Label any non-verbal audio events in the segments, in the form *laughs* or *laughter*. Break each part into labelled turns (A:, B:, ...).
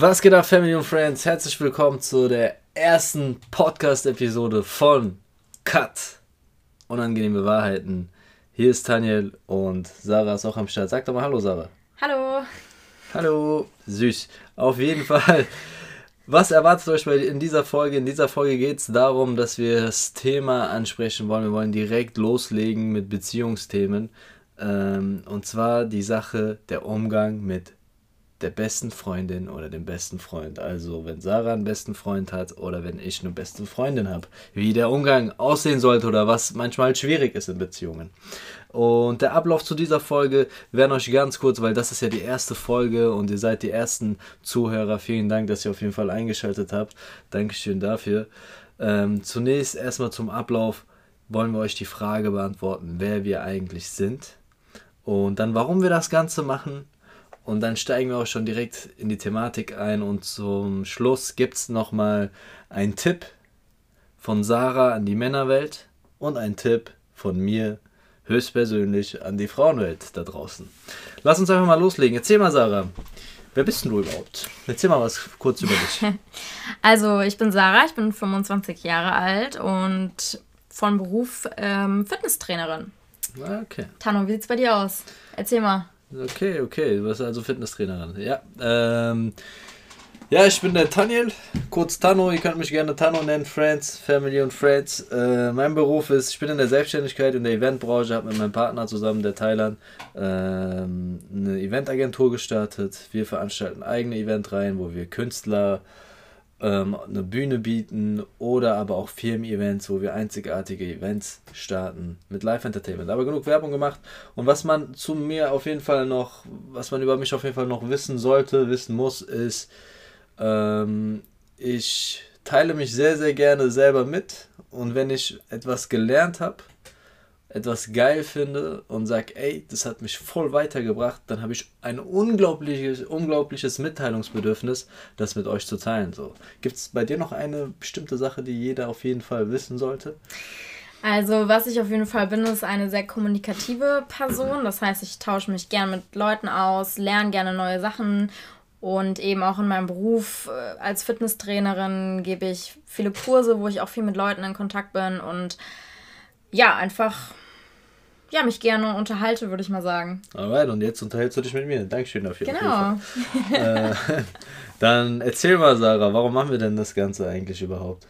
A: Was geht ab, Family und Friends? Herzlich willkommen zu der ersten Podcast-Episode von Cut. Unangenehme Wahrheiten. Hier ist Daniel und Sarah ist auch am Start. Sag doch mal Hallo, Sarah.
B: Hallo.
A: Hallo. Süß. Auf jeden Fall. Was erwartet euch in dieser Folge? In dieser Folge geht es darum, dass wir das Thema ansprechen wollen. Wir wollen direkt loslegen mit Beziehungsthemen. Ähm, und zwar die Sache der Umgang mit der besten Freundin oder dem besten Freund. Also wenn Sarah einen besten Freund hat oder wenn ich eine beste Freundin habe. Wie der Umgang aussehen sollte oder was manchmal schwierig ist in Beziehungen. Und der Ablauf zu dieser Folge werden euch ganz kurz, weil das ist ja die erste Folge und ihr seid die ersten Zuhörer. Vielen Dank, dass ihr auf jeden Fall eingeschaltet habt. Dankeschön dafür. Ähm, zunächst erstmal zum Ablauf wollen wir euch die Frage beantworten, wer wir eigentlich sind. Und dann, warum wir das Ganze machen und dann steigen wir auch schon direkt in die Thematik ein und zum Schluss gibt es nochmal einen Tipp von Sarah an die Männerwelt und einen Tipp von mir höchstpersönlich an die Frauenwelt da draußen. Lass uns einfach mal loslegen. Erzähl mal, Sarah, wer bist denn du überhaupt? Erzähl mal was kurz über dich. *laughs*
B: Also, ich bin Sarah, ich bin 25 Jahre alt und von Beruf ähm, Fitnesstrainerin. Okay. Tano, wie sieht's bei dir aus? Erzähl mal.
A: Okay, okay, du bist also Fitnesstrainerin. Ja, ähm, ja, ich bin der Taniel, kurz Tano, ihr könnt mich gerne Tano nennen, Friends, Family und Friends. Äh, mein Beruf ist, ich bin in der Selbstständigkeit, in der Eventbranche, habe mit meinem Partner zusammen, der Thailand, ähm, eine Eventagentur gestartet. Wir veranstalten eigene Eventreihen, wo wir Künstler, ähm, eine Bühne bieten oder aber auch Firmen-Events, wo wir einzigartige Events starten mit Live-Entertainment. Aber genug Werbung gemacht. Und was man zu mir auf jeden Fall noch, was man über mich auf jeden Fall noch wissen sollte, wissen muss, ist, ähm, ich teile mich sehr, sehr gerne selber mit. Und wenn ich etwas gelernt habe, etwas geil finde und sage, ey, das hat mich voll weitergebracht, dann habe ich ein unglaubliches, unglaubliches Mitteilungsbedürfnis, das mit euch zu teilen. So. Gibt es bei dir noch eine bestimmte Sache, die jeder auf jeden Fall wissen sollte?
B: Also, was ich auf jeden Fall bin, ist eine sehr kommunikative Person. Das heißt, ich tausche mich gerne mit Leuten aus, lerne gerne neue Sachen und eben auch in meinem Beruf äh, als Fitnesstrainerin gebe ich viele Kurse, wo ich auch viel mit Leuten in Kontakt bin und ja, einfach ja, mich gerne unterhalte, würde ich mal sagen.
A: Alright, und jetzt unterhältst du dich mit mir. Dankeschön dafür. Genau. äh, *laughs* dann erzähl mal, Sarah, warum machen wir denn das Ganze eigentlich überhaupt?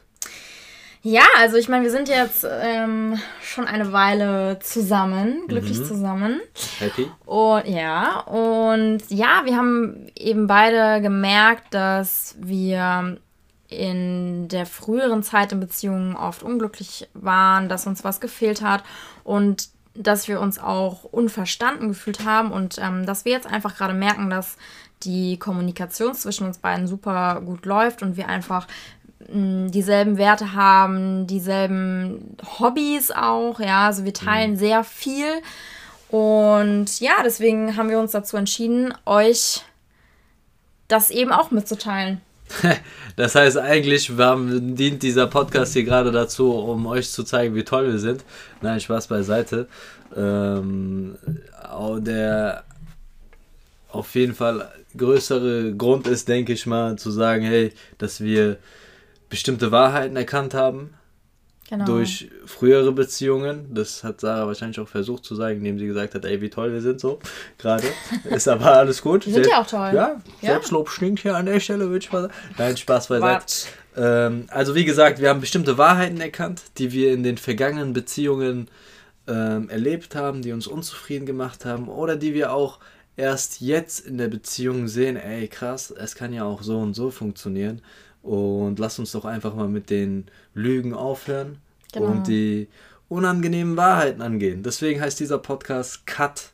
B: Ja, also ich meine, wir sind jetzt ähm, schon eine Weile zusammen, glücklich mhm. zusammen. Happy. Und ja, und ja, wir haben eben beide gemerkt, dass wir in der früheren Zeit in Beziehungen oft unglücklich waren, dass uns was gefehlt hat und dass wir uns auch unverstanden gefühlt haben und ähm, dass wir jetzt einfach gerade merken, dass die Kommunikation zwischen uns beiden super gut läuft und wir einfach mh, mm, dieselben Werte haben, dieselben Hobbys auch, ja, also wir teilen mhm. sehr viel und ja, deswegen haben wir uns dazu entschieden, euch das eben auch mitzuteilen. *laughs*
A: Das heißt eigentlich, haben, dient dieser Podcast hier gerade dazu, um euch zu zeigen, wie toll wir sind. Nein, Spaß beiseite. Ähm, der auf jeden Fall größere Grund ist, denke ich mal, zu sagen, hey, dass wir bestimmte Wahrheiten erkannt haben, Genau. Durch frühere Beziehungen, das hat Sarah wahrscheinlich auch versucht zu sagen, indem sie gesagt hat, ey, wie toll wir sind so, *laughs* gerade. Ist aber alles gut. Wir sind ja auch toll. Ja, ja. Selbstlob stinkt hier an der Stelle, würde ich mal sagen. Nein, Spaß beiseite. Ähm, also wie gesagt, wir haben bestimmte Wahrheiten erkannt, die wir in den vergangenen Beziehungen ähm, erlebt haben, die uns unzufrieden gemacht haben oder die wir auch erst jetzt in der Beziehung sehen, ey, krass, es kann ja auch so und so funktionieren. Und lass uns doch einfach mal mit den Lügen aufhören genau. und die unangenehmen Wahrheiten angehen. Deswegen heißt dieser Podcast Cut.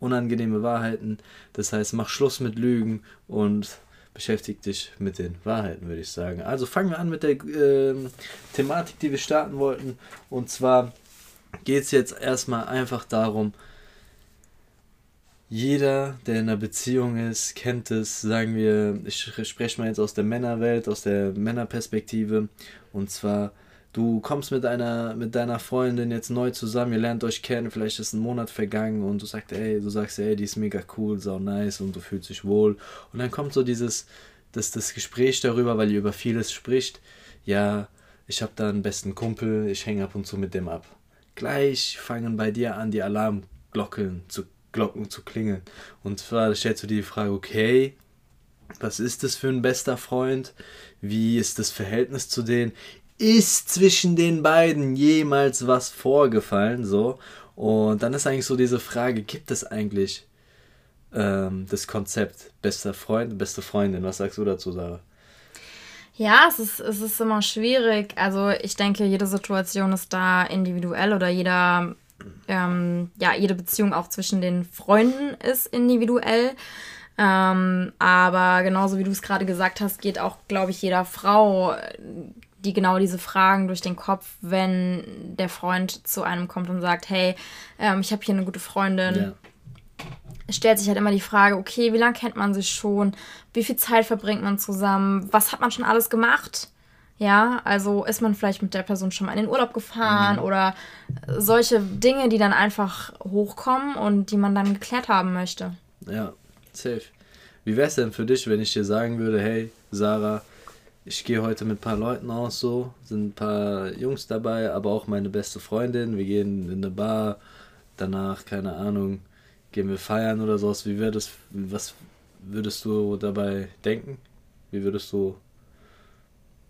A: Unangenehme Wahrheiten. Das heißt, mach Schluss mit Lügen und beschäftige dich mit den Wahrheiten, würde ich sagen. Also fangen wir an mit der äh, Thematik, die wir starten wollten. Und zwar geht es jetzt erstmal einfach darum, jeder, der in einer Beziehung ist, kennt es, sagen wir, ich spreche mal jetzt aus der Männerwelt, aus der Männerperspektive. Und zwar, du kommst mit deiner, mit deiner Freundin jetzt neu zusammen, ihr lernt euch kennen, vielleicht ist ein Monat vergangen und du sagst, ey, du sagst, ey, die ist mega cool, sau nice und du fühlst dich wohl. Und dann kommt so dieses, das, das Gespräch darüber, weil ihr über vieles spricht. Ja, ich habe da einen besten Kumpel, ich hänge ab und zu mit dem ab. Gleich fangen bei dir an, die Alarmglocken zu, Glocken zu klingeln. Und zwar stellst du dir die Frage, okay, was ist das für ein bester Freund? Wie ist das Verhältnis zu denen? Ist zwischen den beiden jemals was vorgefallen? So. Und dann ist eigentlich so diese Frage, gibt es eigentlich ähm, das Konzept bester Freund, beste Freundin? Was sagst du dazu, Sarah?
B: Ja, es ist, es ist immer schwierig. Also ich denke, jede Situation ist da individuell oder jeder, ähm, ja, jede Beziehung auch zwischen den Freunden ist individuell. Ähm, aber genauso wie du es gerade gesagt hast, geht auch, glaube ich, jeder Frau die genau diese Fragen durch den Kopf, wenn der Freund zu einem kommt und sagt, hey, ähm, ich habe hier eine gute Freundin. Ja. Es stellt sich halt immer die Frage, okay, wie lange kennt man sich schon? Wie viel Zeit verbringt man zusammen? Was hat man schon alles gemacht? Ja, also ist man vielleicht mit der Person schon mal in den Urlaub gefahren mhm. oder solche Dinge, die dann einfach hochkommen und die man dann geklärt haben möchte.
A: Ja, safe. Wie wäre es denn für dich, wenn ich dir sagen würde, hey, Sarah, ich gehe heute mit ein paar Leuten aus, so, sind ein paar Jungs dabei, aber auch meine beste Freundin. Wir gehen in eine Bar, danach, keine Ahnung, gehen wir feiern oder sowas. Wie wäre das, was würdest du dabei denken? Wie würdest du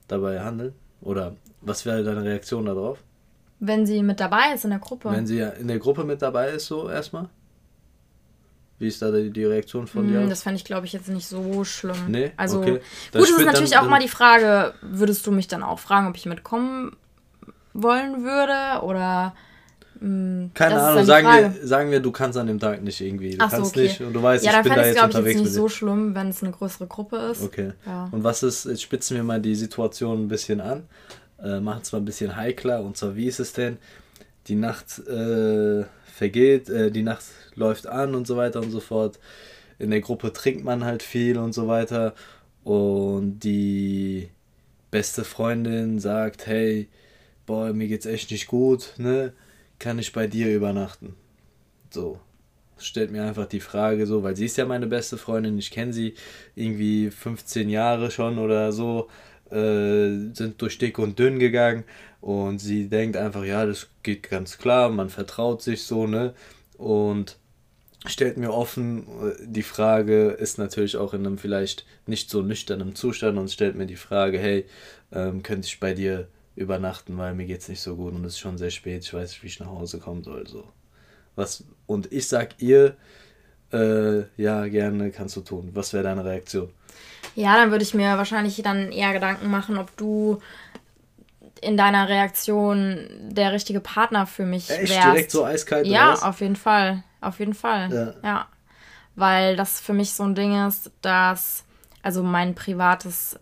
A: dabei handeln? Oder was wäre deine Reaktion darauf?
B: Wenn sie mit dabei ist in der Gruppe.
A: Wenn sie in der Gruppe mit dabei ist, so erstmal? Wie ist da die, die Reaktion von dir?
B: Mm, das fand ich, glaube ich, jetzt nicht so schlimm. Nee, also okay. gut, es ist natürlich dann, auch mal die Frage, würdest du mich dann auch fragen, ob ich mitkommen wollen würde oder mh, mm,
A: keine Ahnung, sagen wir, sagen wir, du kannst an dem Tag nicht irgendwie. Du Ach kannst so, okay. nicht und du weißt, ja, ich bin da jetzt
B: unterwegs. Ja, dann ich nicht so schlimm, wenn es eine größere Gruppe ist.
A: Okay. Ja. Und was ist, jetzt spitzen wir mal die Situation ein bisschen an, äh, machen es mal ein bisschen heikler und zwar, wie ist es denn? Die Nacht äh, vergeht, äh, die Nacht läuft an und so weiter und so fort. In der Gruppe trinkt man halt viel und so weiter. Und die beste Freundin sagt, hey, boah, mir geht's echt nicht gut, ne? Kann ich bei dir übernachten? So. Stellt mir einfach die Frage so, weil sie ist ja meine beste Freundin, ich kenne sie irgendwie 15 Jahre schon oder so, äh, sind durch dick und dünn gegangen und sie denkt einfach, ja, das geht ganz klar, man vertraut sich so, ne? Und stellt mir offen, die Frage ist natürlich auch in einem vielleicht nicht so nüchternen Zustand und stellt mir die Frage, hey, ähm, könnte ich bei dir übernachten, weil mir geht's nicht so gut und es ist schon sehr spät, ich weiß nicht, wie ich nach Hause kommen soll. So. Was, und ich sag ihr, äh, ja, gerne kannst du tun. Was wäre deine Reaktion?
B: Ja, dann würde ich mir wahrscheinlich dann eher Gedanken machen, ob du in deiner Reaktion der richtige Partner für mich Echt? wärst. direkt so eiskalt Ja, auf jeden Fall. Auf jeden Fall. Ja. ja. Weil das für mich so ein Ding ist, dass, also mein privates,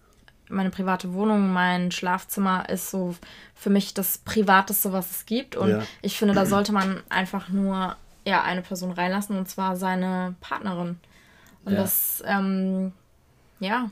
B: meine private Wohnung, mein Schlafzimmer ist so für mich das Privateste, was es gibt. Und ja. ich finde, da sollte man einfach nur ja, eine Person reinlassen, und zwar seine Partnerin. Und ja. das, ähm, ja,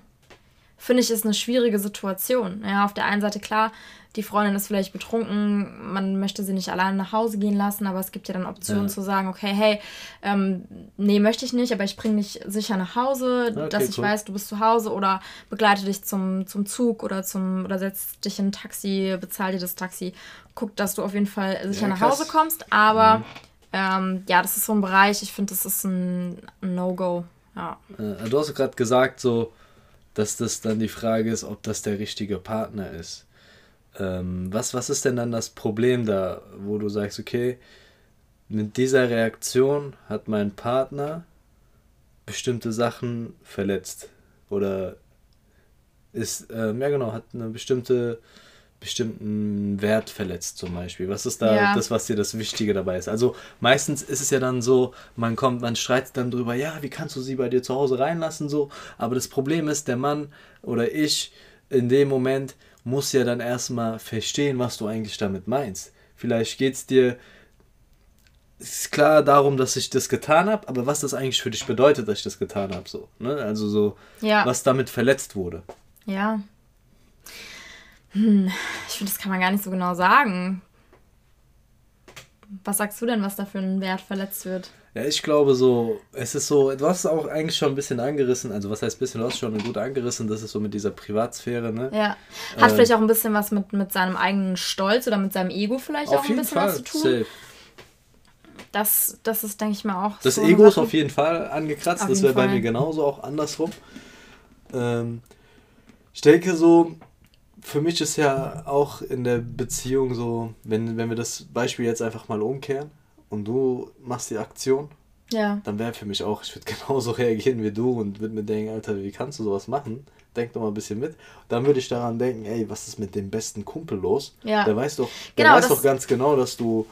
B: finde ich, ist eine schwierige Situation. Ja, auf der einen Seite klar, die Freundin ist vielleicht betrunken, man möchte sie nicht alleine nach Hause gehen lassen, aber es gibt ja dann Optionen ja. zu sagen, okay, hey, ähm, nee, möchte ich nicht, aber ich bringe dich sicher nach Hause, okay, dass ich cool. weiß, du bist zu Hause oder begleite dich zum, zum Zug oder zum oder setz dich in ein Taxi, bezahl dir das Taxi, guck, dass du auf jeden Fall sicher ja, nach Hause kommst, aber mhm. ähm, ja, das ist so ein Bereich, ich finde, das ist ein, No-Go. Ja.
A: Äh, du hast gerade gesagt, so, dass das dann die Frage ist, ob das der richtige Partner ist. Ähm, was, was ist denn dann das Problem da, wo du sagst, okay, mit dieser Reaktion hat mein Partner bestimmte Sachen verletzt oder ist, ähm, ja genau, hat eine bestimmte bestimmten Wert verletzt zum Beispiel? Was ist da ja. das, was dir das Wichtige dabei ist? Also meistens ist es ja dann so, man kommt, man streitet dann drüber, ja, wie kannst du sie bei dir zu Hause reinlassen so, aber das Problem ist, der Mann oder ich in dem Moment muss ja dann erstmal verstehen, was du eigentlich damit meinst. Vielleicht geht es dir ist klar darum, dass ich das getan habe, aber was das eigentlich für dich bedeutet, dass ich das getan habe, so, ne? Also so, ja. was damit verletzt wurde.
B: Ja. Hm, ich finde, das kann man gar nicht so genau sagen. Was sagst du denn, was da für ein Wert verletzt wird?
A: Ja, ich glaube so, es ist so, du hast es auch eigentlich schon ein bisschen angerissen, also was heißt ein bisschen, du hast schon gut angerissen, das ist so mit dieser Privatsphäre, ne?
B: Ja. Hat äh, vielleicht auch ein bisschen was mit, mit seinem eigenen Stolz oder mit seinem Ego vielleicht auch ein bisschen Fall. was zu tun. Safe. Das, das ist, denke ich mal, auch.
A: Das so Ego ist auf jeden Fall angekratzt, auf das wäre bei mir genauso auch andersrum. Ähm, ich denke so, für mich ist ja auch in der Beziehung so, wenn, wenn wir das Beispiel jetzt einfach mal umkehren und du machst die Aktion, ja. dann wäre für mich auch, ich würde *laughs* genauso reagieren wie du und würde mir denken, Alter, wie kannst du sowas machen? Denk doch mal ein bisschen mit. Dann würde ich daran denken, ey, was ist mit dem besten Kumpel los? Ja. Der weiß doch, der genau, weiß doch ganz genau, dass du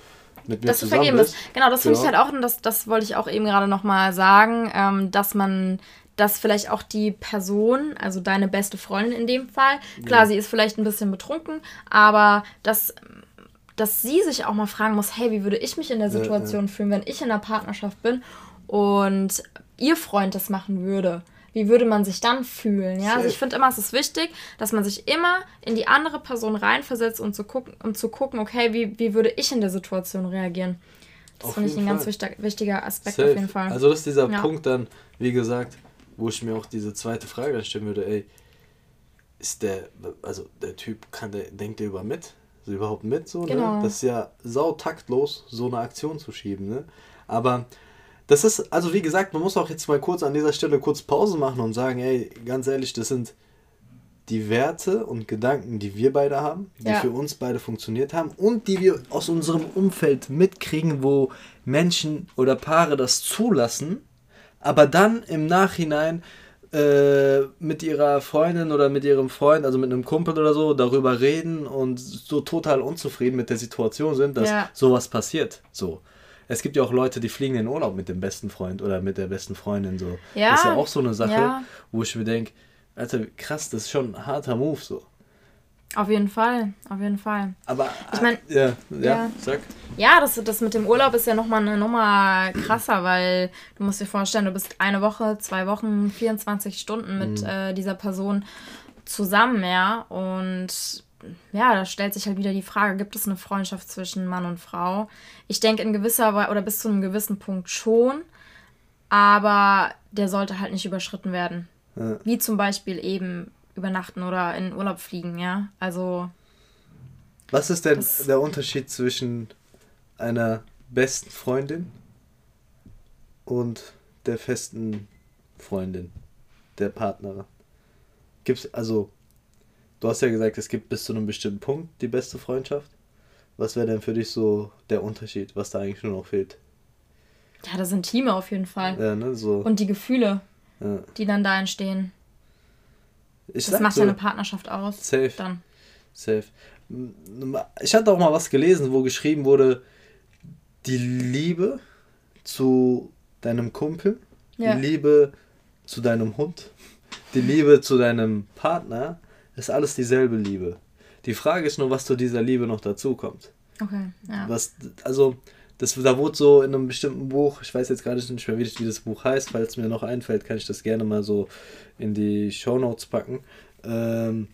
A: mit mir dass zusammen du vergeben
B: bist. Genau, das finde ja. ich halt auch, und das, das wollte ich auch eben gerade nochmal sagen, ähm, dass man dass vielleicht auch die Person, also deine beste Freundin in dem Fall, klar, ja. sie ist vielleicht ein bisschen betrunken, aber dass, dass sie sich auch mal fragen muss, hey, wie würde ich mich in der Situation ja, ja. fühlen, wenn ich in einer Partnerschaft bin und ihr Freund das machen würde? Wie würde man sich dann fühlen? Ja, also ich finde immer, es ist wichtig, dass man sich immer in die andere Person reinversetzt und zu gucken, um zu gucken, okay, wie, wie würde ich in der Situation reagieren? Das finde ich ein Fall. ganz wichtig, wichtiger Aspekt Safe. auf jeden Fall.
A: Also das ist dieser Punkt dann, wie gesagt, wo ich mir auch diese zweite Frage stellen würde, ey, ist der, also der Typ, kann der, denkt der über mit? So überhaupt mit so, ne? genau. ne? Das ist ja sau taktlos, so eine Aktion zu schieben, ne? Aber das ist, also wie gesagt, man muss auch jetzt mal kurz an dieser Stelle kurz Pause machen und sagen, ey, ganz ehrlich, das sind die Werte und Gedanken, die wir beide haben, die ja. für uns beide funktioniert haben und die wir aus unserem Umfeld mitkriegen, wo Menschen oder Paare das zulassen aber dann im Nachhinein äh, mit ihrer Freundin oder mit ihrem Freund, also mit einem Kumpel oder so, darüber reden und so total unzufrieden mit der Situation sind, dass ja. sowas passiert. So. Es gibt ja auch Leute, die fliegen in den Urlaub mit dem besten Freund oder mit der besten Freundin. So. Ja. Das ist ja auch so eine Sache, ja. wo ich mir denke, Alter, krass, das ist schon ein harter Move so.
B: Auf jeden Fall, auf jeden Fall. Aber ich meine, ja, ja, ja, sag. Ja, das, das mit dem Urlaub ist ja nochmal eine Nummer krasser, weil du musst dir vorstellen, du bist eine Woche, zwei Wochen, 24 Stunden mit mhm. äh, dieser Person zusammen, ja. Und ja, da stellt sich halt wieder die Frage, gibt es eine Freundschaft zwischen Mann und Frau? Ich denke in gewisser Weise oder bis zu einem gewissen Punkt schon, aber der sollte halt nicht überschritten werden. Ja. Wie zum Beispiel eben übernachten oder in Urlaub fliegen, ja. Also.
A: Was ist denn der Unterschied zwischen einer besten Freundin und der festen Freundin, der Partnerin? Gibt's, also, du hast ja gesagt, es gibt bis zu einem bestimmten Punkt die beste Freundschaft. Was wäre denn für dich so der Unterschied, was da eigentlich nur noch fehlt?
B: Ja, das Team auf jeden Fall. Ja, ne, so. Und die Gefühle, ja. die dann da entstehen. Ich das macht ja eine Partnerschaft aus. Safe. Dann.
A: Safe. Ich hatte auch mal was gelesen, wo geschrieben wurde, die Liebe zu deinem Kumpel, ja. die Liebe zu deinem Hund, die Liebe zu deinem Partner, ist alles dieselbe Liebe. Die Frage ist nur, was zu dieser Liebe noch dazu kommt. Okay, ja. Was, also, das, da wurde so in einem bestimmten Buch, ich weiß jetzt gerade nicht mehr, wie, das Buch heißt, falls mir noch einfällt, kann ich das gerne mal so in die Show Notes packen. Ähm,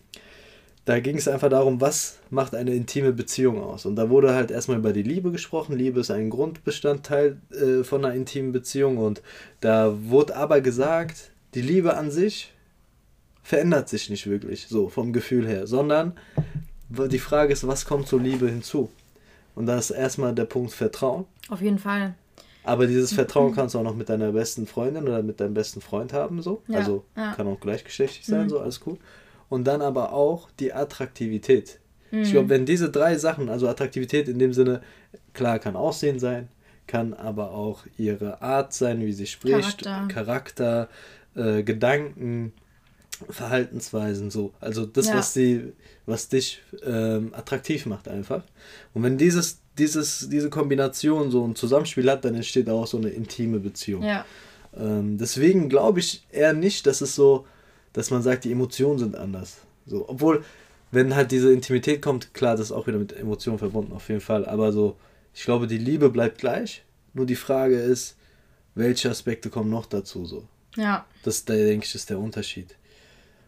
A: da ging es einfach darum, was macht eine intime Beziehung aus. Und da wurde halt erstmal über die Liebe gesprochen. Liebe ist ein Grundbestandteil äh, von einer intimen Beziehung. Und da wurde aber gesagt, die Liebe an sich verändert sich nicht wirklich so vom Gefühl her, sondern die Frage ist, was kommt zur Liebe hinzu? Und da ist erstmal der Punkt Vertrauen.
B: Auf jeden Fall.
A: Aber dieses Vertrauen kannst du auch noch mit deiner besten Freundin oder mit deinem besten Freund haben, so. Ja, also ja. kann auch gleichgeschlechtlich sein, mhm. so, alles gut. Und dann aber auch die Attraktivität. Mhm. Ich glaube, wenn diese drei Sachen, also Attraktivität in dem Sinne, klar, kann Aussehen sein, kann aber auch ihre Art sein, wie sie spricht, Charakter, Charakter äh, Gedanken, Verhaltensweisen so. Also das, ja. was sie, was dich ähm, attraktiv macht einfach. Und wenn dieses, dieses, diese Kombination so ein Zusammenspiel hat, dann entsteht auch so eine intime Beziehung. Ja. Ähm, deswegen glaube ich eher nicht, dass es so, dass man sagt, die Emotionen sind anders. So, obwohl, wenn halt diese Intimität kommt, klar, das ist auch wieder mit Emotionen verbunden, auf jeden Fall. Aber so, ich glaube, die Liebe bleibt gleich. Nur die Frage ist, welche Aspekte kommen noch dazu so. Ja. Das, da denke ich, ist der Unterschied.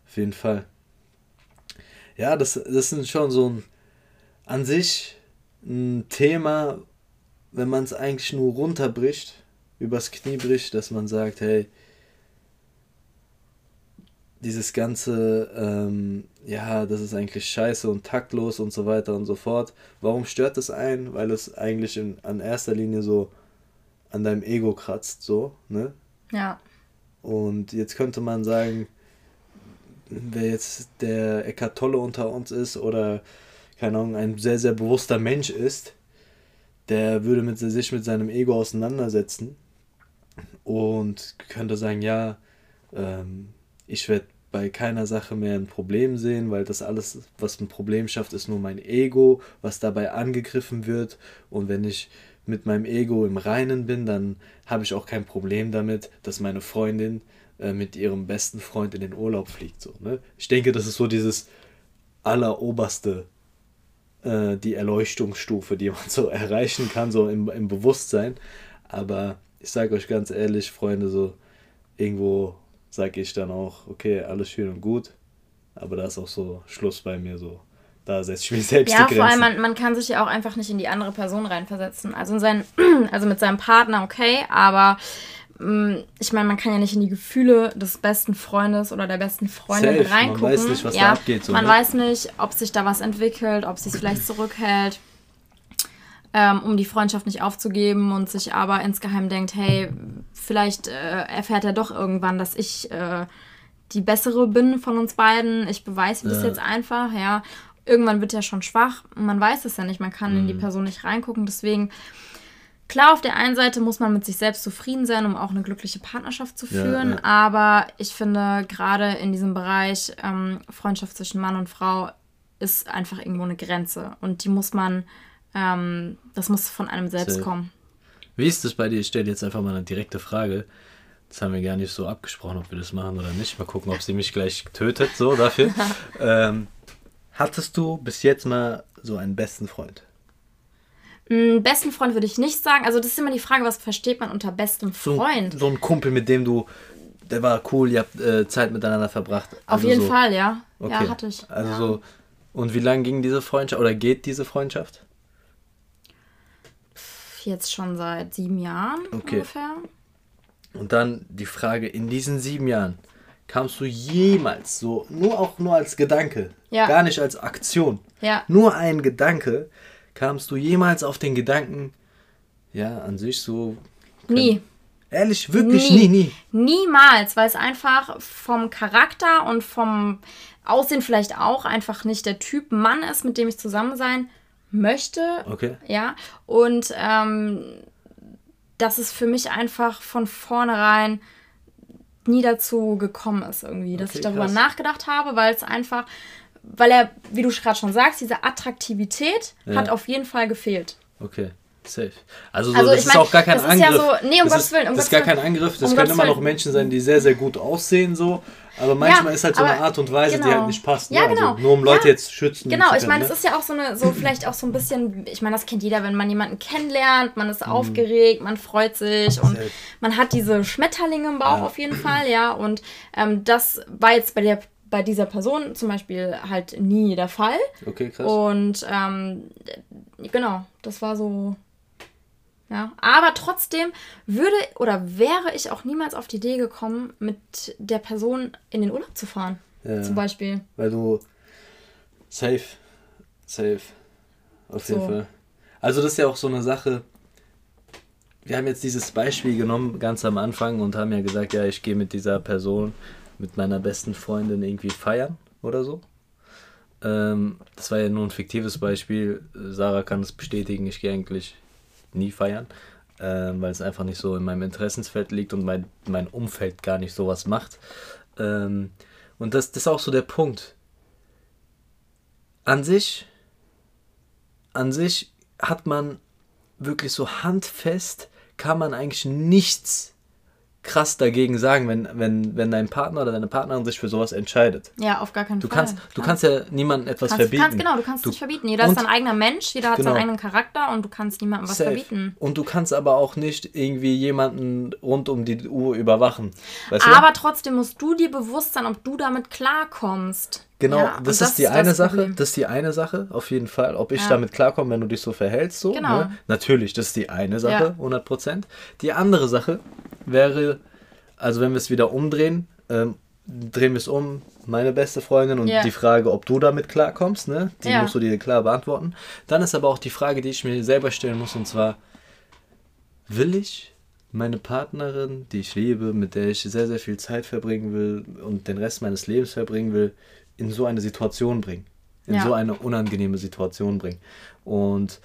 A: Auf jeden Fall. Ja, das, das ist schon so ein an sich ein Thema, wenn man es eigentlich nur runterbricht, übers Knie bricht, dass man sagt, hey, dieses ganze, ähm, ja, das ist eigentlich scheiße und taktlos und so weiter und so fort. Warum stört das ein? Weil es eigentlich in, an erster Linie so an deinem Ego kratzt, so, ne? Ja. Und jetzt könnte man sagen, wer jetzt der Eckart Tolle unter uns ist oder, keine Ahnung, ein sehr, sehr bewusster Mensch ist, der würde mit, sich mit seinem Ego auseinandersetzen und könnte sagen, ja, ähm, ich werde bei keiner Sache mehr ein Problem sehen, weil das alles, was ein Problem schafft, ist nur mein Ego, was dabei angegriffen wird. Und wenn ich mit meinem Ego im Reinen bin, dann habe ich auch kein Problem damit, dass meine Freundin äh, mit ihrem besten Freund in den Urlaub fliegt. So, ne? Ich denke, das ist so dieses alleroberste, äh, die Erleuchtungsstufe, die man so *laughs* erreichen kann, so im, im Bewusstsein. Aber ich sage euch ganz ehrlich, Freunde, so irgendwo sage ich dann auch, okay, alles schön und gut, aber da ist auch so Schluss bei mir so. Da setze ich mich *laughs* selbst
B: ja, die Grenzen. Ja, vor allem, man, man kann sich ja auch einfach nicht in die andere Person reinversetzen. Also, in sein, *clears throat* also mit seinem Partner, okay, aber ich meine, man kann ja nicht in die Gefühle des besten Freundes oder der besten Freundin Safe. reingucken. Man weiß nicht, was ja, da abgeht. So, man ne? weiß nicht, ob sich da was entwickelt, ob sich vielleicht *clears throat* zurückhält ähm, um die Freundschaft nicht aufzugeben und sich aber insgeheim denkt, hey, vielleicht äh, erfährt er doch irgendwann, dass ich äh, die bessere bin von uns beiden. Ich beweise das ja. jetzt einfach, ja. Irgendwann wird er schon schwach. Man weiß es ja nicht, man kann mhm. in die mhm. Person nicht reingucken. Deswegen, klar, auf der einen Seite muss man mit sich selbst zufrieden sein, um auch eine glückliche Partnerschaft zu führen. Ja, ja. Aber ich finde, gerade in diesem Bereich ähm, Freundschaft zwischen Mann und Frau ist einfach irgendwo eine Grenze. Und die muss man ähm, das muss von einem selbst Safe. kommen.
A: Wie ist das bei dir? Ich stelle jetzt einfach mal eine direkte Frage. Das haben wir gar nicht so abgesprochen, ob wir das machen oder nicht. Mal gucken, ob sie mich gleich tötet, so dafür. *laughs* ähm, hattest du bis jetzt mal so einen besten Freund?
B: Mm, besten Freund würde ich nicht sagen. Also das ist immer die Frage, was versteht man unter bestem Freund?
A: So, so ein Kumpel, mit dem du, der war cool, ihr habt äh, Zeit miteinander verbracht.
B: Also Auf jeden so. Fall, ja. Okay. Ja, hatte ich.
A: Also
B: ja.
A: so, und wie lange ging diese Freundschaft oder geht diese Freundschaft?
B: jetzt schon seit sieben Jahren okay. ungefähr.
A: Und dann die Frage, in diesen sieben Jahren, kamst du jemals so, nur auch nur als Gedanke, ja. gar nicht als Aktion, ja. nur ein Gedanke, kamst du jemals auf den Gedanken, ja, an sich so. Nie. Ehrlich, wirklich nie. nie,
B: nie. Niemals, weil es einfach vom Charakter und vom Aussehen vielleicht auch einfach nicht der Typ Mann ist, mit dem ich zusammen sein möchte. Okay. Ja. Und ähm, dass es für mich einfach von vornherein nie dazu gekommen ist, irgendwie, dass okay, ich darüber krass. nachgedacht habe, weil es einfach, weil er, wie du gerade schon sagst, diese Attraktivität ja. hat auf jeden Fall gefehlt.
A: Okay. Safe. Also, so, also das ist mein, auch gar kein Angriff. Ja so, nee, um das Gottes Willen. Um das ist gar kein Angriff. Das um können immer noch Menschen sein, die sehr, sehr gut aussehen, so. Aber manchmal ja, ist halt so eine Art und Weise, genau. die halt nicht passt. Ja, ne? genau. Also nur um Leute ja, jetzt schützen
B: Genau, ich meine, es ne? ist ja auch so eine, so vielleicht auch so ein bisschen, ich meine, das kennt jeder, wenn man jemanden kennenlernt, man ist mhm. aufgeregt, man freut sich und man hat diese Schmetterlinge im Bauch auf jeden Fall, ja. Und ähm, das war jetzt bei der bei dieser Person zum Beispiel halt nie der Fall. Okay, krass. Und ähm, genau, das war so ja, aber trotzdem würde oder wäre ich auch niemals auf die Idee gekommen, mit der Person in den Urlaub zu fahren. Ja, zum Beispiel.
A: Weil du safe, safe, auf jeden so. Fall. Also das ist ja auch so eine Sache. Wir haben jetzt dieses Beispiel genommen ganz am Anfang und haben ja gesagt, ja, ich gehe mit dieser Person, mit meiner besten Freundin irgendwie feiern oder so. Ähm, das war ja nur ein fiktives Beispiel. Sarah kann es bestätigen, ich gehe eigentlich nie feiern, äh, weil es einfach nicht so in meinem Interessensfeld liegt und mein, mein Umfeld gar nicht sowas macht. Ähm, und das, das ist auch so der Punkt. An sich, an sich hat man wirklich so handfest, kann man eigentlich nichts krass dagegen sagen, wenn, wenn, wenn dein Partner oder deine Partnerin sich für sowas entscheidet.
B: Ja, auf gar keinen
A: du
B: Fall.
A: Kannst, du kannst ja niemandem etwas kannst, verbieten.
B: Kannst, genau, du kannst es nicht verbieten. Jeder ist sein eigener Mensch, jeder hat genau. seinen eigenen Charakter und du kannst niemandem was Safe. verbieten.
A: Und du kannst aber auch nicht irgendwie jemanden rund um die Uhr überwachen.
B: Aber du? trotzdem musst du dir bewusst sein, ob du damit klarkommst.
A: Genau, ja, das, ist die eine Sache. Problem. Das ist die eine Sache, auf jeden Fall. Ob ich ja. damit klarkomme, wenn du dich so verhältst, so. Genau. Ne? Natürlich, das ist die eine Sache, ja. 100 Prozent. Die andere Sache wäre, also wenn wir es wieder umdrehen, ähm, drehen wir es um, meine beste Freundin und yeah. die Frage, ob du damit klarkommst, ne? Die musst du dir klar beantworten. Dann ist aber auch die Frage, die ich mir selber stellen muss, und zwar, will ich meine Partnerin, die ich liebe, mit der ich sehr, sehr viel Zeit verbringen will und den Rest meines Lebens verbringen will, in so eine Situation bringen. In ja. so eine unangenehme Situation bringen. Und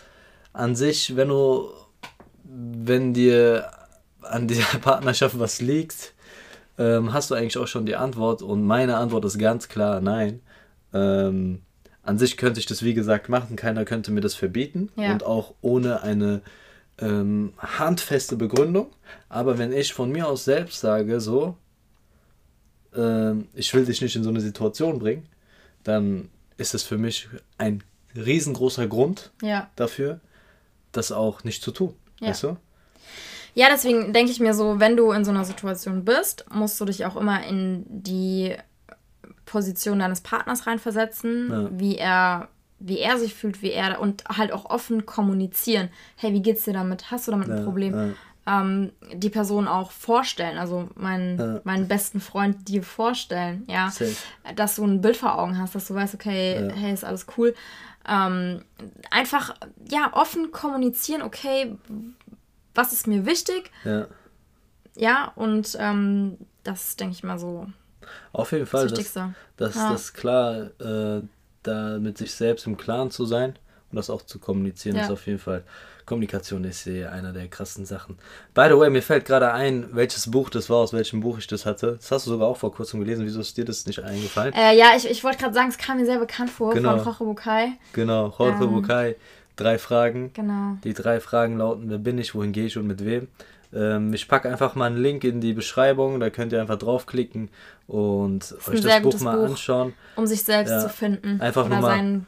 A: an sich, wenn du, wenn dir an dieser *laughs* Partnerschaft was liegt, ähm, hast du eigentlich auch schon die Antwort. Und meine Antwort ist ganz klar nein. Ähm, an sich könnte ich das, wie gesagt, machen. Keiner könnte mir das verbieten. Ja. Und auch ohne eine ähm, handfeste Begründung. Aber wenn ich von mir aus selbst sage, so, ähm, ich will dich nicht in so eine Situation bringen, dann ist es für mich ein riesengroßer Grund ja. dafür, das auch nicht zu tun. Ja. Weißt du?
B: Ja, deswegen denke ich mir so, wenn du in so einer Situation bist, musst du dich auch immer in die Position deines Partners reinversetzen, ja. wie er wie er sich fühlt, wie er und halt auch offen kommunizieren. Hey, wie geht's dir damit? Hast du damit ein Problem? Ja. Ähm, die Person auch vorstellen, also meinen, ja. meinen besten Freund dir vorstellen, ja. Safe. Dass du ein Bild vor Augen hast, dass du weißt, okay, hey, ist alles cool. Ähm, einfach, ja, offen kommunizieren, okay, was ist mir wichtig. Ja. Ja, und ähm, das denke ich mal so. Auf jeden Fall,
A: das, Wichtigste. das, ja. das klar, äh, da mit sich selbst im Klaren zu sein und das auch zu kommunizieren, ja. ist auf jeden Fall. Kommunikation ist hier einer der krassen Sachen. By the way, mir fällt gerade ein, welches Buch das war, aus welchem Buch ich das hatte. Das hast du sogar auch vor kurzem gelesen. Wieso ist dir das nicht eingefallen?
B: Äh, ja, ich, ich wollte gerade sagen, es kam mir sehr bekannt vor genau. von Jorge Bukai.
A: Genau, Jorge ähm, Bukai drei Fragen. Genau. Die drei Fragen lauten, wer bin ich, wohin gehe ich und mit wem. Ähm, ich packe einfach mal einen Link in die Beschreibung, da könnt ihr einfach draufklicken und euch das Buch mal Buch, anschauen. Um sich selbst ja. zu finden. Einfach nur mal,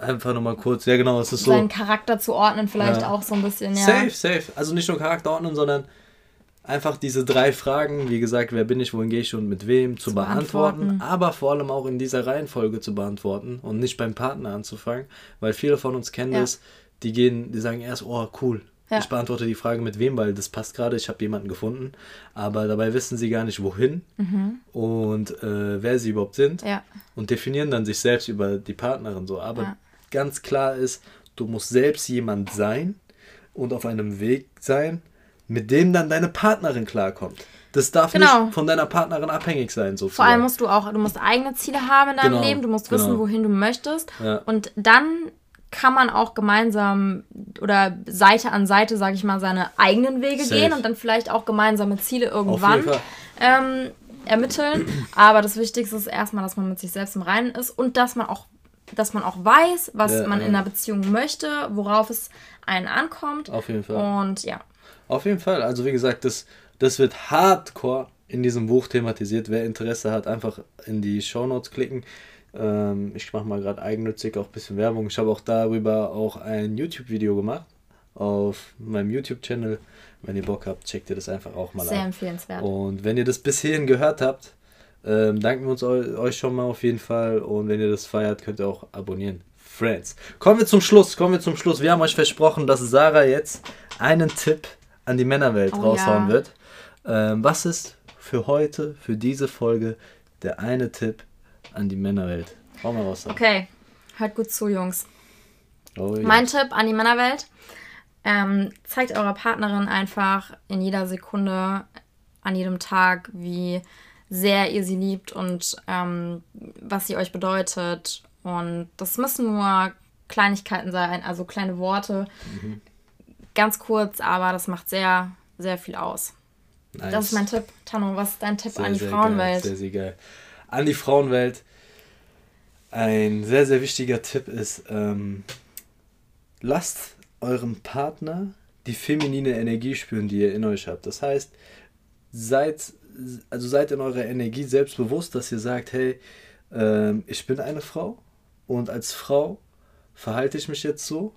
A: einfach nur mal kurz, ja genau, es ist
B: so. Seinen Charakter zu ordnen vielleicht ja. auch so ein bisschen, ja.
A: Safe, safe. Also nicht nur Charakter ordnen, sondern einfach diese drei Fragen, wie gesagt, wer bin ich, wohin gehe ich und mit wem, zu, zu beantworten, beantworten, aber vor allem auch in dieser Reihenfolge zu beantworten und nicht beim Partner anzufangen, weil viele von uns kennen ja. das, die gehen, die sagen erst, oh cool, ja. ich beantworte die Frage mit wem, weil das passt gerade, ich habe jemanden gefunden, aber dabei wissen sie gar nicht wohin mhm. und äh, wer sie überhaupt sind ja. und definieren dann sich selbst über die Partnerin so, aber ganz klar ist, du musst selbst jemand sein und auf einem Weg sein, mit dem dann deine Partnerin klarkommt. Das darf genau. nicht von deiner Partnerin abhängig sein. Sozusagen.
B: Vor allem musst du auch, du musst eigene Ziele haben in deinem genau. Leben, du musst wissen, genau. wohin du möchtest. Ja. Und dann kann man auch gemeinsam oder Seite an Seite, sage ich mal, seine eigenen Wege Safe. gehen und dann vielleicht auch gemeinsame Ziele irgendwann ähm, ermitteln. Aber das Wichtigste ist erstmal, dass man mit sich selbst im Reinen ist und dass man auch dass man auch weiß, was ja, man ja. in einer Beziehung möchte, worauf es einen ankommt. Auf jeden Fall. Und ja.
A: Auf jeden Fall. Also wie gesagt, das, das wird hardcore in diesem Buch thematisiert. Wer Interesse hat, einfach in die Shownotes klicken. Ähm, ich mache mal gerade eigennützig auch ein bisschen Werbung. Ich habe auch darüber auch ein YouTube-Video gemacht auf meinem YouTube-Channel. Wenn ihr Bock habt, checkt ihr das einfach auch mal Sehr ab. empfehlenswert. Und wenn ihr das bis hierhin gehört habt, ähm, danken wir uns euch schon mal auf jeden Fall. Und wenn ihr das feiert, könnt ihr auch abonnieren. Friends. Kommen wir zum Schluss. Kommen wir zum Schluss. Wir haben euch versprochen, dass Sarah jetzt einen Tipp an die Männerwelt oh, raushauen ja. wird. Ähm, was ist für heute, für diese Folge, der eine Tipp an die Männerwelt? Hau mal raus.
B: Okay, hört gut zu, Jungs. Oh, ja. Mein Tipp an die Männerwelt: ähm, zeigt eurer Partnerin einfach in jeder Sekunde, an jedem Tag, wie sehr ihr sie liebt und ähm, was sie euch bedeutet. Und das müssen nur Kleinigkeiten sein, also kleine Worte. Mhm ganz kurz, aber das macht sehr, sehr viel aus. Nice. Das ist mein Tipp. Tano, was ist dein Tipp sehr, an die Frauenwelt?
A: Geil, sehr, sehr geil. An die Frauenwelt. Ein sehr, sehr wichtiger Tipp ist, ähm, lasst eurem Partner die feminine Energie spüren, die ihr in euch habt. Das heißt, seid, also seid in eurer Energie selbstbewusst, dass ihr sagt, hey, ähm, ich bin eine Frau und als Frau verhalte ich mich jetzt so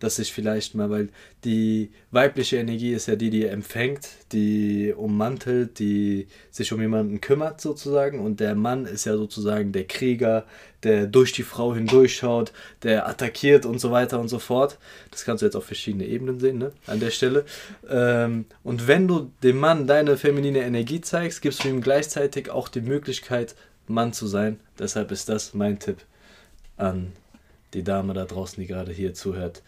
A: dass sich vielleicht mal, weil die weibliche Energie ist ja die, die empfängt, die ummantelt, die sich um jemanden kümmert sozusagen und der Mann ist ja sozusagen der Krieger, der durch die Frau hindurchschaut, der attackiert und so weiter und so fort. Das kannst du jetzt auf verschiedene Ebenen sehen, ne? An der Stelle. Ähm, und wenn du dem Mann deine feminine Energie zeigst, gibst du ihm gleichzeitig auch die Möglichkeit, Mann zu sein. Deshalb ist das mein Tipp an die Dame da draußen, die gerade hier zuhört.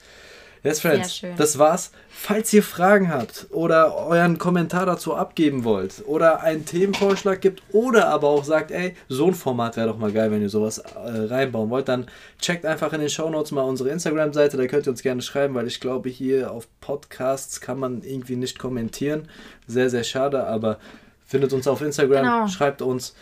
A: Yes, Friends, das war's. Falls ihr Fragen habt oder euren Kommentar dazu abgeben wollt oder einen Themenvorschlag gibt oder aber auch sagt, ey, so ein Format wäre doch mal geil, wenn ihr sowas äh, reinbauen wollt, dann checkt einfach in den Shownotes mal unsere Instagram-Seite, da könnt ihr uns gerne schreiben, weil ich glaube, hier auf Podcasts kann man irgendwie nicht kommentieren. Sehr, sehr schade, aber findet uns auf Instagram, genau. schreibt uns.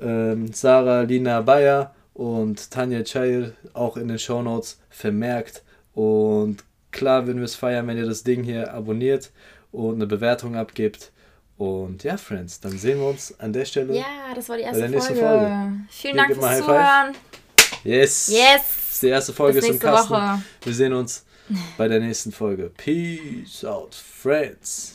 A: Ähm, Sarah Lina Bayer und Tanja Chail auch in den Shownotes vermerkt. Und klar würden wir es feiern, wenn ihr das Ding hier abonniert und eine Bewertung abgibt. Und ja, Friends, dann sehen wir uns an der Stelle.
B: Ja, das war die erste Folge. Folge. Vielen Dank fürs Zuhören.
A: Yes. Yes. Das ist die erste Folge ist im Kasten. Woche. Wir sehen uns bei der nächsten Folge. Peace out, Friends.